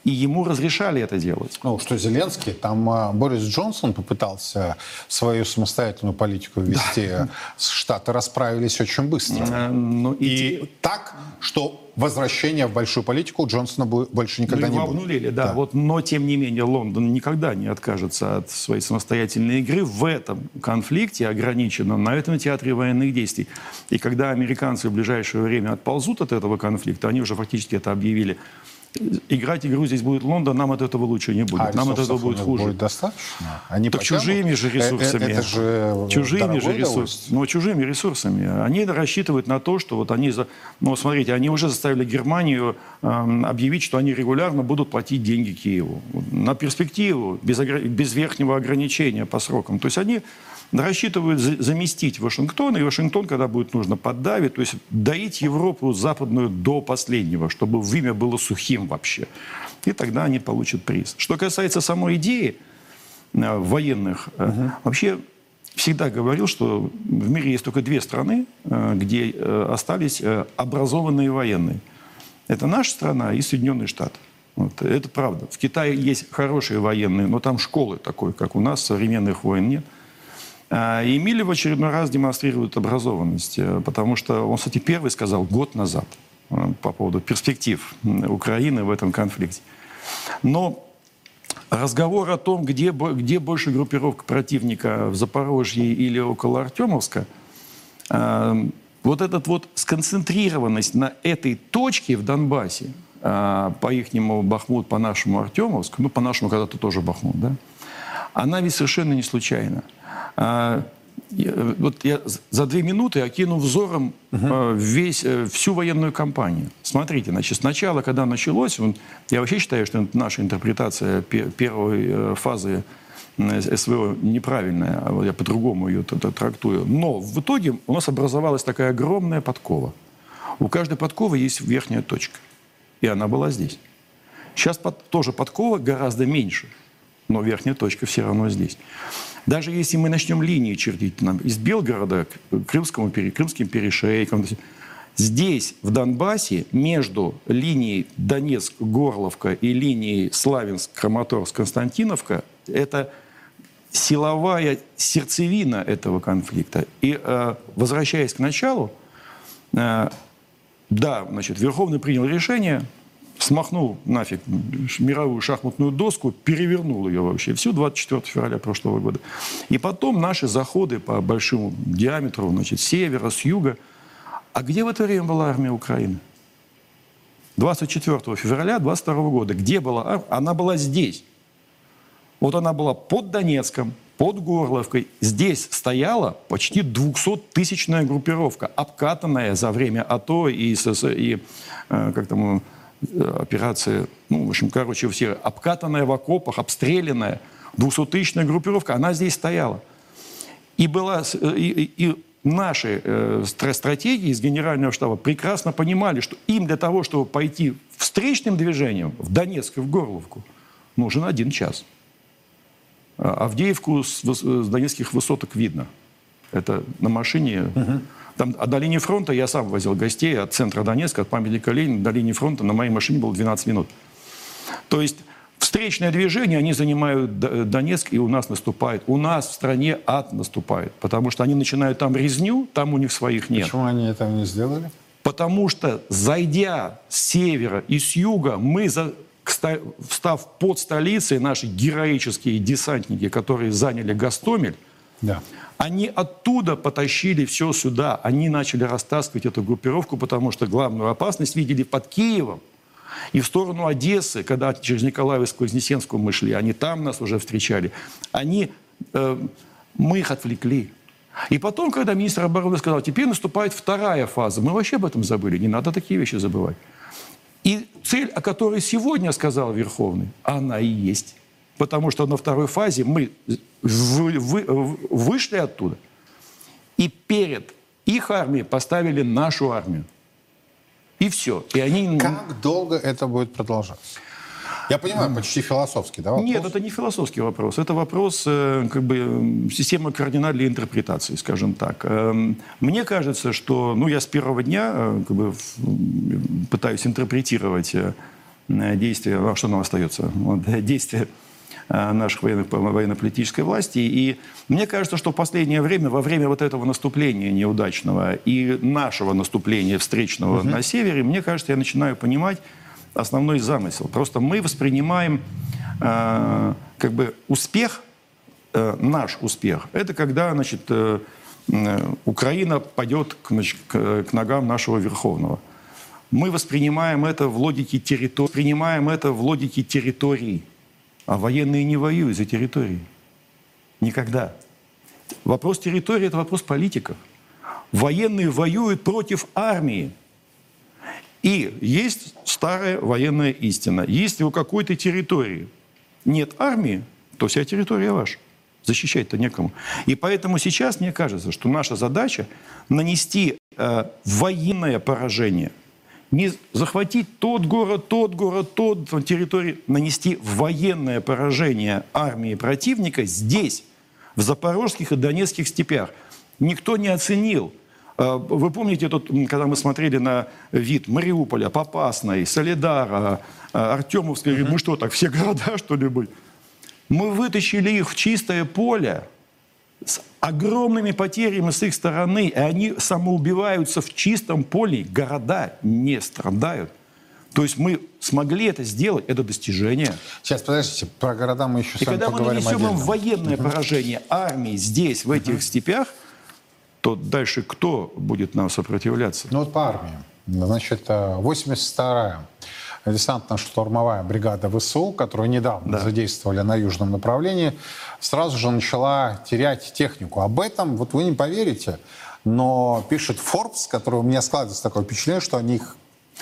И ему разрешали это делать. Ну, что Зеленский, там а, Борис Джонсон попытался свою самостоятельную политику вести. Да. Штаты расправились очень быстро. А, ну, и, и так, что возвращения в большую политику у Джонсона больше никогда ну, не будет. Обнулили, да. да. Вот, но, тем не менее, Лондон никогда не откажется от своей самостоятельной игры в этом конфликте, ограниченном на этом театре военных действий. И когда американцы в ближайшее время отползут от этого конфликта, они уже фактически это объявили, играть игру здесь будет Лондон, нам от этого лучше не будет. А нам от этого будет хуже. Будет достаточно. Они так чужими же ресурсами. Это, это же чужими же ресурсами. Ну, чужими ресурсами. Они рассчитывают на то, что вот они... За... Ну, смотрите, они уже заставили Германию э, объявить, что они регулярно будут платить деньги Киеву. На перспективу, без, без верхнего ограничения по срокам. То есть они рассчитывают заместить Вашингтон, и Вашингтон, когда будет нужно, поддавит, то есть доить Европу западную до последнего, чтобы вымя было сухим вообще. И тогда они получат приз. Что касается самой идеи э, военных, угу. вообще всегда говорил, что в мире есть только две страны, э, где остались образованные военные. Это наша страна и Соединенные Штаты. Вот, это правда. В Китае есть хорошие военные, но там школы такой, как у нас, современных войн нет. А, и Милли в очередной раз демонстрирует образованность, э, потому что он, кстати, первый сказал год назад э, по поводу перспектив Украины в этом конфликте. Но разговор о том, где, где больше группировка противника в Запорожье или около Артемовска, э, вот эта вот сконцентрированность на этой точке в Донбассе, по-ихнему Бахмут, по-нашему Артемовск, ну, по-нашему когда-то тоже Бахмут, да, она ведь совершенно не случайна. А, вот я за две минуты окину взором угу. весь, э, всю военную кампанию. Смотрите, значит, сначала, когда началось, я вообще считаю, что наша интерпретация первой э, фазы СВО неправильная, а я по-другому ее трактую. Но в итоге у нас образовалась такая огромная подкова. У каждой подковы есть верхняя точка. И она была здесь. Сейчас под, тоже подкова гораздо меньше, но верхняя точка все равно здесь. Даже если мы начнем линии чертить нам из Белгорода к Крымскому, Крымским перешейкам, здесь, в Донбассе, между линией Донецк-Горловка и линией Славянск-Краматорск-Константиновка, это силовая сердцевина этого конфликта. И э, возвращаясь к началу, Э, да, значит, Верховный принял решение, смахнул нафиг мировую шахматную доску, перевернул ее вообще всю 24 февраля прошлого года. И потом наши заходы по большому диаметру, значит, с севера, с юга. А где в это время была армия Украины? 24 февраля 22 года. Где была армия? Она была здесь. Вот она была под Донецком, под Горловкой. Здесь стояла почти 200-тысячная группировка, обкатанная за время АТО и, и э, как там, э, операции, ну, в общем, короче, все, обкатанная в окопах, обстрелянная, 200-тысячная группировка, она здесь стояла. И, была, э, и, и наши э, стратегии из Генерального штаба прекрасно понимали, что им для того, чтобы пойти встречным движением в Донецк и в Горловку, нужен один час. А Авдеевку с, с донецких высоток видно. Это на машине. Угу. Там, а до линии фронта я сам возил гостей от центра Донецка, от памятника Ленина до линии фронта на моей машине было 12 минут. То есть встречное движение, они занимают Донецк, и у нас наступает. У нас в стране ад наступает, потому что они начинают там резню, там у них своих нет. Почему они этого не сделали? Потому что, зайдя с севера и с юга, мы за, встав под столицей, наши героические десантники, которые заняли Гастомель, да. они оттуда потащили все сюда. Они начали растаскивать эту группировку, потому что главную опасность видели под Киевом. И в сторону Одессы, когда через Николаевскую, Вознесенскую мы шли, они там нас уже встречали. Они, э, мы их отвлекли. И потом, когда министр обороны сказал, теперь наступает вторая фаза, мы вообще об этом забыли. Не надо такие вещи забывать. И цель, о которой сегодня сказал Верховный, она и есть. Потому что на второй фазе мы вы, вы, вышли оттуда и перед их армией поставили нашу армию. И все. И они... Как долго это будет продолжаться? Я понимаю, почти философский, да, вопрос? Нет, это не философский вопрос. Это вопрос э, как бы системы для интерпретации, скажем так. Эм, мне кажется, что, ну, я с первого дня э, как бы пытаюсь интерпретировать э, действия, а что нам остается? Вот, действия наших военных, военно-политической власти. И мне кажется, что в последнее время, во время вот этого наступления неудачного и нашего наступления встречного угу. на севере, мне кажется, я начинаю понимать, основной замысел. Просто мы воспринимаем э, как бы успех, э, наш успех, это когда, значит, э, э Украина пойдет к, значит, к, к ногам нашего Верховного. Мы воспринимаем это в логике территории, воспринимаем это в логике территории. А военные не воюют за территории. Никогда. Вопрос территории – это вопрос политиков. Военные воюют против армии. И есть старая военная истина. Если у какой-то территории нет армии, то вся территория ваша. Защищать-то некому. И поэтому сейчас мне кажется, что наша задача нанести э, военное поражение. Не захватить тот город, тот город, тот территорию, нанести военное поражение армии противника здесь, в запорожских и донецких степях. Никто не оценил а, вы помните, тут, когда мы смотрели на вид Мариуполя, Попасной, Солидара, а, Артемовской, мы что, так все города, что ли, были? Мы вытащили их в чистое поле с огромными потерями с их стороны, и они самоубиваются в чистом поле, города не страдают. То есть мы смогли это сделать, это достижение. Сейчас, подождите, про города мы еще и с вами поговорим И когда мы нанесем им военное uh-huh. поражение армии здесь, в этих uh-huh. степях, то дальше кто будет нам сопротивляться? Ну вот по армии. Значит, 82-я э, десантно-штурмовая бригада ВСУ, которую недавно да. задействовали на южном направлении, сразу же начала терять технику. Об этом, вот вы не поверите, но пишет Forbes, который у меня складывается такое впечатление, что они их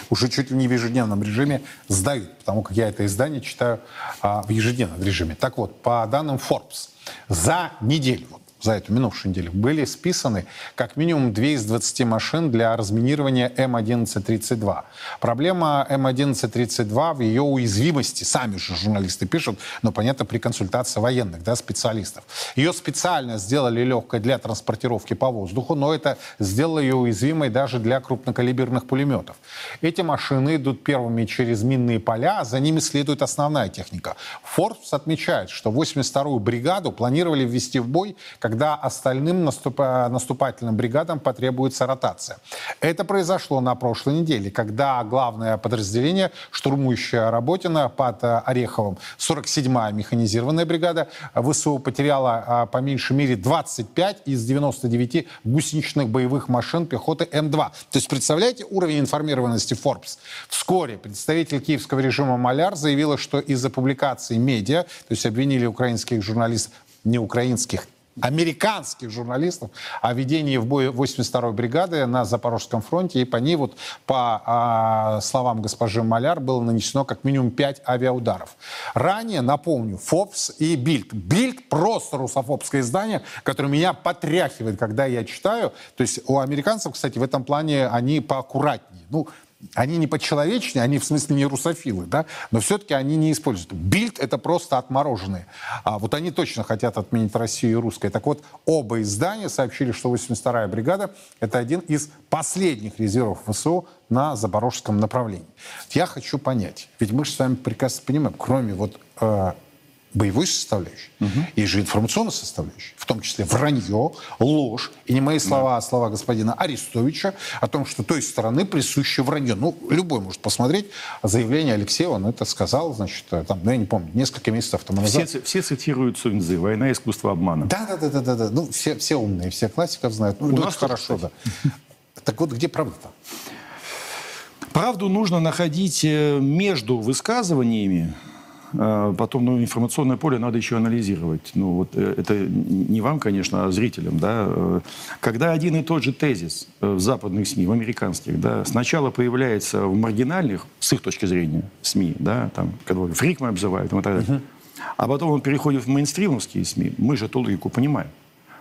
уже чуть ли не в ежедневном режиме сдают, потому как я это издание читаю а, в ежедневном режиме. Так вот, по данным Forbes, за неделю, за эту минувшую неделю были списаны как минимум 2 из 20 машин для разминирования М1132. Проблема М1132 в ее уязвимости. Сами же журналисты пишут, но понятно при консультации военных да, специалистов. Ее специально сделали легкой для транспортировки по воздуху, но это сделало ее уязвимой даже для крупнокалиберных пулеметов. Эти машины идут первыми через минные поля, а за ними следует основная техника. Forbes отмечает, что 82-ю бригаду планировали ввести в бой, когда остальным наступ- наступательным бригадам потребуется ротация. Это произошло на прошлой неделе, когда главное подразделение, штурмующее Работина под э, Ореховым, 47-я механизированная бригада ВСУ потеряла а, по меньшей мере 25 из 99 гусеничных боевых машин пехоты М2. То есть представляете уровень информированности Forbes? Вскоре представитель киевского режима Маляр заявила, что из-за публикации медиа, то есть обвинили украинских журналистов, не украинских, американских журналистов о ведении в бой 82-й бригады на Запорожском фронте. И по ней, вот, по а, словам госпожи Маляр, было нанесено как минимум 5 авиаударов. Ранее, напомню, ФОПС и Бильд. Бильд просто русофобское издание, которое меня потряхивает, когда я читаю. То есть у американцев, кстати, в этом плане они поаккуратнее. Ну, они не подчеловечные, они в смысле не русофилы, да, но все-таки они не используют. Бильд — это просто отмороженные. А вот они точно хотят отменить Россию и русское. Так вот, оба издания сообщили, что 82-я бригада — это один из последних резервов ВСУ на запорожском направлении. Я хочу понять, ведь мы же с вами прекрасно понимаем, кроме вот э, боевой составляющей, угу. есть же информационная составляющая, в том числе вранье, ложь, и не мои слова, да. а слова господина Арестовича о том, что той стороны присуще вранье. Ну, любой может посмотреть заявление Алексеева, он это сказал, значит, там, ну, я не помню, несколько месяцев тому назад. Все, все цитируют Суньцзы «Война, искусство обмана». Да-да-да, ну, все, все умные, все классиков знают. Ну, У нас хорошо, да. Так вот, где правда-то? Правду нужно находить э, между высказываниями, потом ну, информационное поле надо еще анализировать. Ну, вот, э, это не вам, конечно, а зрителям. Да? Э, когда один и тот же тезис э, в западных СМИ, в американских, да, сначала появляется в маргинальных, с их точки зрения, СМИ, да, там, когда фрикмы обзывают и так далее, uh-huh. а потом он переходит в мейнстримовские СМИ, мы же эту логику понимаем.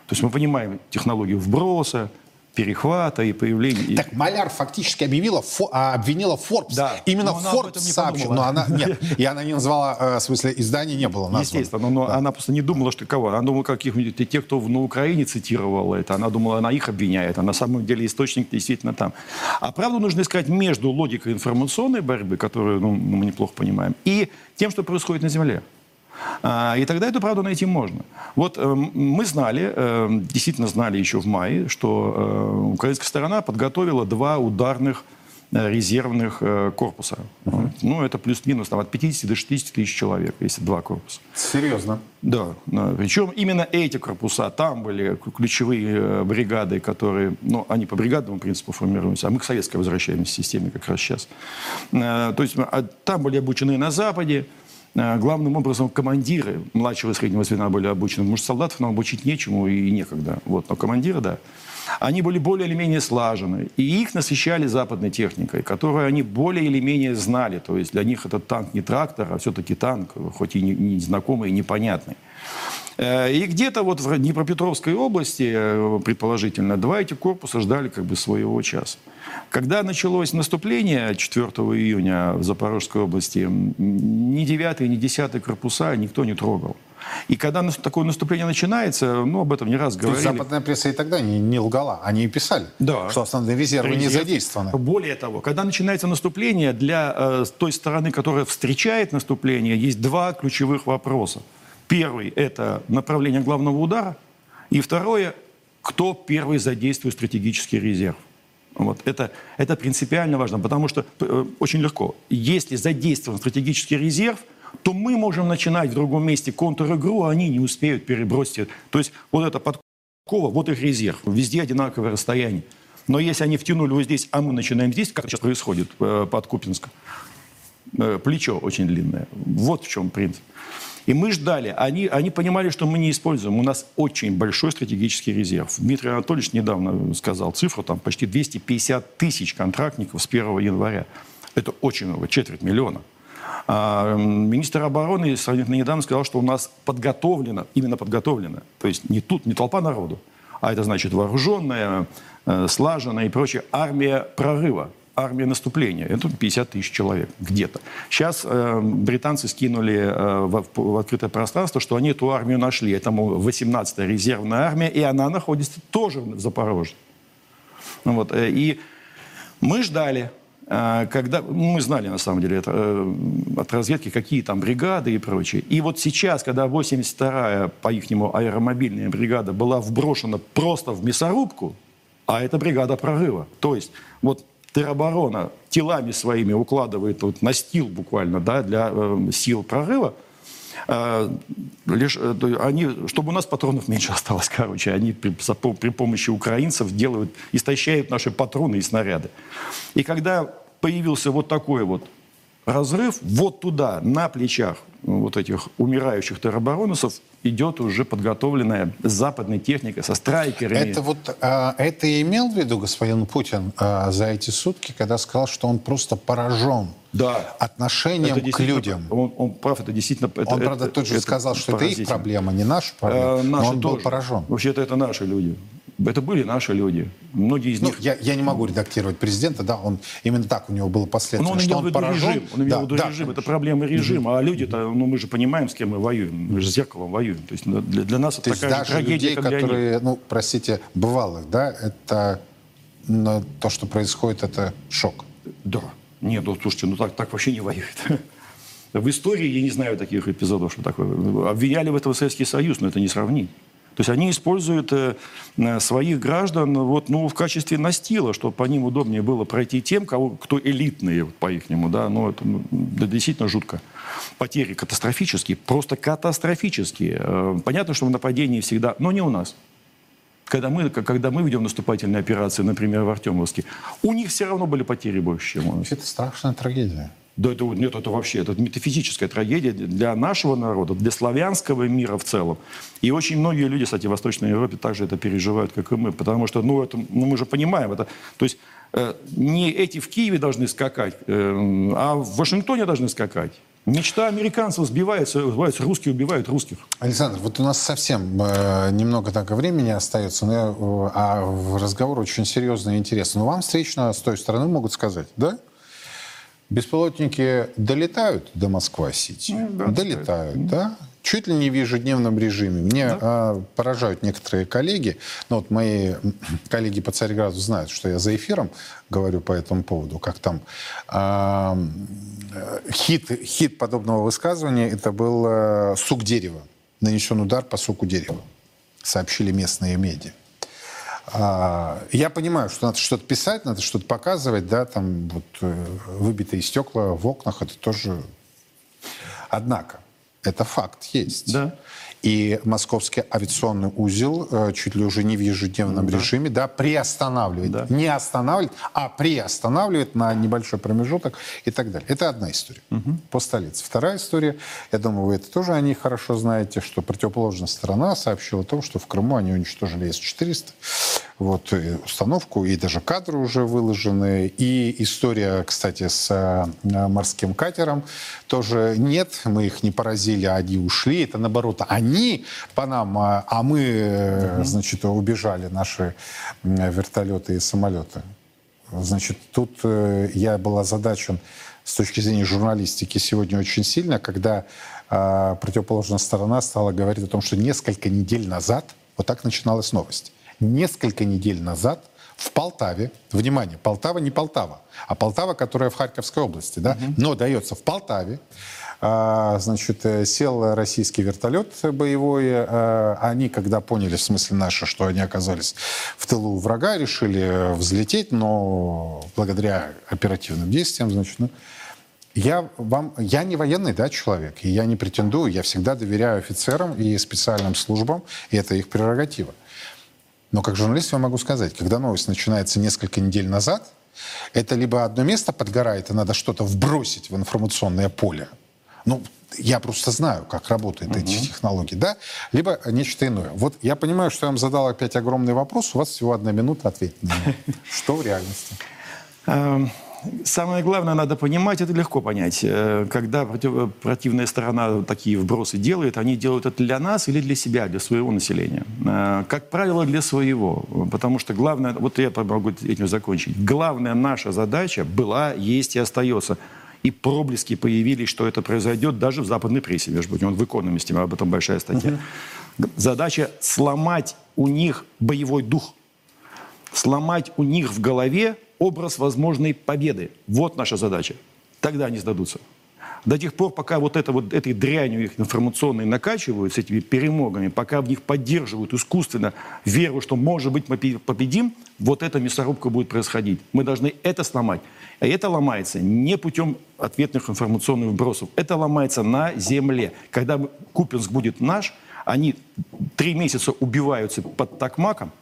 То есть мы понимаем технологию вброса, перехвата и появления... Так Маляр фактически объявила, фо, а, обвинила Forbes. Да. Именно Forbes сообщил. Но она, нет, и она не назвала, э, в смысле, издание не было названо. Естественно, но да. она просто не думала, что кого. Она думала, каких-нибудь тех, кто на Украине цитировал это. Она думала, она их обвиняет. А на самом деле источник действительно там. А правду нужно искать между логикой информационной борьбы, которую ну, мы неплохо понимаем, и тем, что происходит на Земле. А, и тогда эту правду найти можно. Вот э, мы знали, э, действительно знали еще в мае, что э, украинская сторона подготовила два ударных резервных корпуса. Uh-huh. Ну, это плюс-минус там, от 50 до 60 тысяч человек, если два корпуса. Серьезно? Да. Причем именно эти корпуса, там были ключевые бригады, которые, ну, они по бригадному принципу формируются, а мы к советской возвращаемся системе как раз сейчас. То есть а, там были обучены на Западе, главным образом командиры младшего и среднего звена были обучены, потому что солдатов нам обучить нечему и некогда. Вот. Но командиры, да. Они были более или менее слажены. И их насыщали западной техникой, которую они более или менее знали. То есть для них этот танк не трактор, а все-таки танк, хоть и незнакомый и непонятный. Э, и где-то вот в Днепропетровской области, э, предположительно, два эти корпуса ждали как бы своего часа. Когда началось наступление 4 июня в Запорожской области, ни 9 ни 10 корпуса никто не трогал. И когда такое наступление начинается, ну, об этом не раз говорили. То есть западная пресса и тогда не, не лгала, они и писали, да. что основные резервы Резерв... не задействованы. Более того, когда начинается наступление, для э, той стороны, которая встречает наступление, есть два ключевых вопроса. Первый – это направление главного удара, и второе – кто первый задействует стратегический резерв. Вот. Это, это принципиально важно, потому что э, очень легко. Если задействован стратегический резерв, то мы можем начинать в другом месте контр-игру, а они не успеют перебросить. То есть вот это подкова, вот их резерв. Везде одинаковое расстояние. Но если они втянули вот здесь, а мы начинаем здесь, как сейчас происходит э, под Купинском, э, плечо очень длинное. Вот в чем принцип. И мы ждали. Они, они понимали, что мы не используем. У нас очень большой стратегический резерв. Дмитрий Анатольевич недавно сказал цифру, там почти 250 тысяч контрактников с 1 января. Это очень много, четверть миллиона. А министр обороны сравнительно недавно сказал, что у нас подготовлено, именно подготовлено, то есть не тут, не толпа народу, а это значит вооруженная, э, слаженная и прочее армия прорыва армия наступления. Это 50 тысяч человек где-то. Сейчас э, британцы скинули э, в, в открытое пространство, что они эту армию нашли. Это, мол, 18-я резервная армия, и она находится тоже в Запорожье. Вот, э, и мы ждали. э, когда мы знали на самом деле это, э, от разведки, какие там бригады и прочее. И вот сейчас, когда 82-я по ихнему аэромобильная бригада была вброшена просто в мясорубку, а это бригада прорыва. То есть вот тероборона телами своими укладывает вот настил буквально да, для э, сил прорыва, э, лишь, э, они, чтобы у нас патронов меньше осталось, короче, они при, при помощи украинцев делают, истощают наши патроны и снаряды. И когда появился вот такой вот разрыв, вот туда, на плечах вот этих умирающих теробороносов, идет уже подготовленная западная техника со страйкерами. Это вот а, это и имел в виду господин Путин а, за эти сутки, когда сказал, что он просто поражен да. отношением к людям. Он, он прав, это действительно... Это, он, правда, тут же это сказал, что это их проблема, не наша проблема, а, но он тоже. был поражен. Вообще-то это наши люди. Это были наши люди. Многие из ну, них... Я, я не могу редактировать президента, да, он именно так у него было последствие. Но он имел в виду поражен, режим. Он имел в виду да, режим. Да, это проблема режима. Mm-hmm. А люди-то, ну мы же понимаем, с кем мы воюем. Мы же с зеркалом воюем. То есть для, для нас То это такая даже трагедия, людей, которые, них. ну, простите, бывалых, да, это ну, то, что происходит, это шок. Да. Нет, ну, слушайте, ну так, так вообще не воюет. В истории я не знаю таких эпизодов, что такое. Обвиняли в этом Советский Союз, но это не сравнить. То есть они используют э, своих граждан вот, ну, в качестве настила, чтобы по ним удобнее было пройти тем, кого, кто элитные по-ихнему. Да? Ну, это ну, действительно жутко. Потери катастрофические, просто катастрофические. Э, понятно, что в нападении всегда, но не у нас. Когда мы, когда мы ведем наступательные операции, например, в Артемовске, у них все равно были потери больше, чем у нас. Это страшная трагедия. Да это, нет, это вообще это метафизическая трагедия для нашего народа, для славянского мира в целом. И очень многие люди, кстати, в Восточной Европе также это переживают, как и мы. Потому что, ну, это, ну мы же понимаем, это, то есть э, не эти в Киеве должны скакать, э, а в Вашингтоне должны скакать. Мечта американцев сбивается, сбивается, русские убивают русских. Александр, вот у нас совсем э, немного так времени остается, но, э, а разговор очень серьезный и интересный. Но вам встречно с той стороны могут сказать, да? Беспилотники долетают до Москва-Сити? Ну, да, долетают, да? Чуть ли не в ежедневном режиме. Мне да. а, поражают некоторые коллеги. Ну, вот мои коллеги по Царьграду знают, что я за эфиром говорю по этому поводу. Как там а, хит, хит подобного высказывания это был а, сук дерева. Нанесен удар по суку дерева. Сообщили местные медиа. А, я понимаю, что надо что-то писать, надо что-то показывать, да, там вот э, выбитые стекла в окнах, это тоже... Однако, это факт есть. Да. И московский авиационный узел э, чуть ли уже не в ежедневном да. режиме да, приостанавливает. Да. Не останавливает, а приостанавливает на небольшой промежуток и так далее. Это одна история угу. по столице. Вторая история, я думаю, вы это тоже о ней хорошо знаете, что противоположная сторона сообщила о том, что в Крыму они уничтожили С-400 вот, и установку, и даже кадры уже выложены. И история, кстати, с э, морским катером тоже нет, мы их не поразили, а они ушли. Это наоборот, они по нам, а, а мы, значит, убежали, наши вертолеты и самолеты. Значит, тут э, я был озадачен с точки зрения журналистики сегодня очень сильно, когда э, противоположная сторона стала говорить о том, что несколько недель назад, вот так начиналась новость, несколько недель назад в Полтаве, внимание, Полтава не Полтава, а Полтава, которая в Харьковской области, да, угу. но дается в Полтаве, а, значит, э, сел российский вертолет боевой. А, они, когда поняли, в смысле наши, что они оказались в тылу врага, решили взлететь, но благодаря оперативным действиям, значит, ну, я, вам, я не военный да, человек, и я не претендую, я всегда доверяю офицерам и специальным службам, и это их прерогатива. Но как журналист я могу сказать, когда новость начинается несколько недель назад, это либо одно место подгорает, и надо что-то вбросить в информационное поле. Ну, я просто знаю, как работают угу. эти технологии, да, либо нечто иное. Вот я понимаю, что я вам задал опять огромный вопрос, у вас всего одна минута ответить на него. Что в реальности? Самое главное, надо понимать, это легко понять. Э, когда против, противная сторона такие вбросы делает, они делают это для нас или для себя, для своего населения. Э, как правило, для своего. Потому что главное, вот я могу этим закончить, главная наша задача была, есть и остается. И проблески появились, что это произойдет даже в западной прессе, между прочим, в «Экономисте», об этом большая статья. Угу. Задача сломать у них боевой дух, сломать у них в голове образ возможной победы. Вот наша задача. Тогда они сдадутся. До тех пор, пока вот, это, вот этой дрянью их информационной накачивают, с этими перемогами, пока в них поддерживают искусственно веру, что, может быть, мы победим, вот эта мясорубка будет происходить. Мы должны это сломать. И это ломается не путем ответных информационных вбросов. Это ломается на земле. Когда Купинск будет наш, они три месяца убиваются под Такмаком,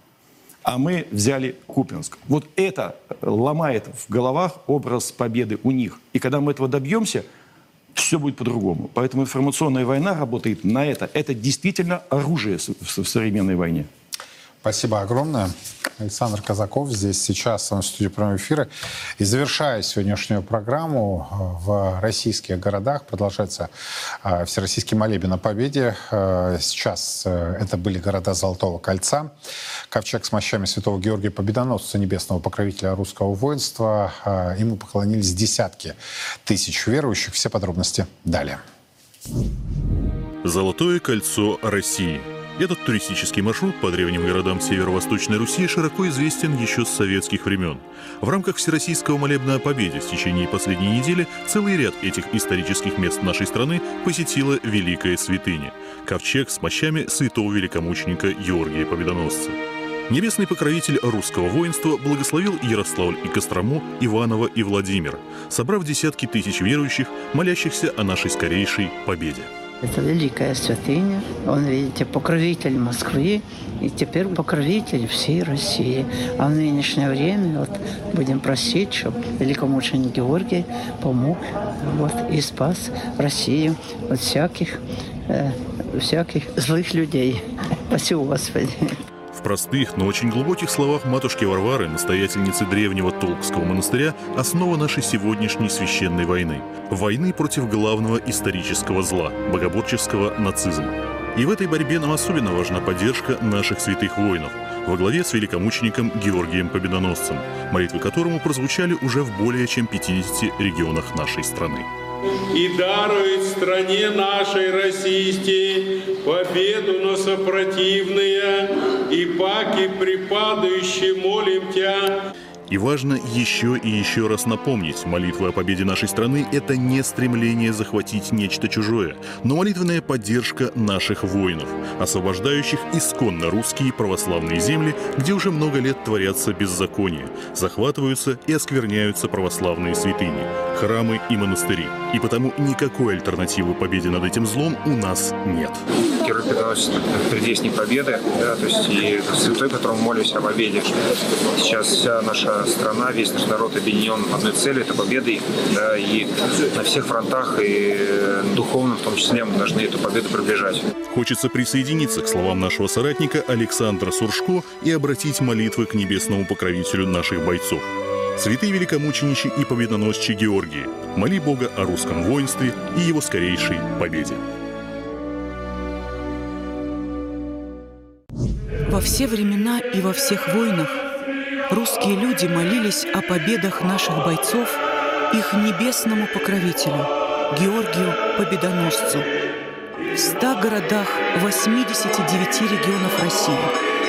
а мы взяли Купинск. Вот это ломает в головах образ победы у них. И когда мы этого добьемся, все будет по-другому. Поэтому информационная война работает на это. Это действительно оружие в современной войне. Спасибо огромное. Александр Казаков здесь сейчас в студии прямого эфира. И завершая сегодняшнюю программу, э, в российских городах продолжается э, Всероссийский молебен о победе. Э, сейчас это были города Золотого кольца. Ковчег с мощами святого Георгия Победоносца, небесного покровителя русского воинства. Ему поклонились десятки тысяч верующих. Все подробности далее. Золотое кольцо России – этот туристический маршрут по древним городам Северо-Восточной Руси широко известен еще с советских времен. В рамках Всероссийского молебна о победе в течение последней недели целый ряд этих исторических мест нашей страны посетила Великая Святыня – ковчег с мощами святого великомученика Георгия Победоносца. Небесный покровитель русского воинства благословил Ярославль и Кострому, Иваново и Владимир, собрав десятки тысяч верующих, молящихся о нашей скорейшей победе. Это великая святыня. Он, видите, покровитель Москвы и теперь покровитель всей России. А в нынешнее время вот будем просить, чтобы великомученик Георгий помог вот, и спас Россию от всяких, э, всяких злых людей. Спасибо, Господи простых, но очень глубоких словах матушки Варвары, настоятельницы древнего Толкского монастыря, основа нашей сегодняшней священной войны. Войны против главного исторического зла – богоборческого нацизма. И в этой борьбе нам особенно важна поддержка наших святых воинов, во главе с великомучеником Георгием Победоносцем, молитвы которому прозвучали уже в более чем 50 регионах нашей страны и дарует стране нашей российской победу на сопротивные, и паки припадающие молим Тебя, и важно еще и еще раз напомнить, молитва о победе нашей страны – это не стремление захватить нечто чужое, но молитвенная поддержка наших воинов, освобождающих исконно русские православные земли, где уже много лет творятся беззакония, захватываются и оскверняются православные святыни, храмы и монастыри. И потому никакой альтернативы победе над этим злом у нас нет. Герой приносит предвестник победы, да, то есть и святой, которому молюсь о победе. Сейчас вся наша страна, весь наш народ объединен одной цели, это победой, да, и на всех фронтах, и духовно в том числе, мы должны эту победу приближать. Хочется присоединиться к словам нашего соратника Александра Суршко и обратить молитвы к небесному покровителю наших бойцов. Святые великомученичи и победоносчи Георгии, моли Бога о русском воинстве и его скорейшей победе. Во все времена и во всех войнах русские люди молились о победах наших бойцов их небесному покровителю, Георгию Победоносцу. В ста городах 89 регионов России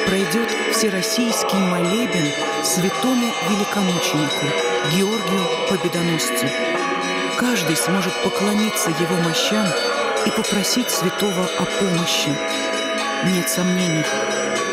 пройдет всероссийский молебен святому великомученику Георгию Победоносцу. Каждый сможет поклониться его мощам и попросить святого о помощи. Нет сомнений,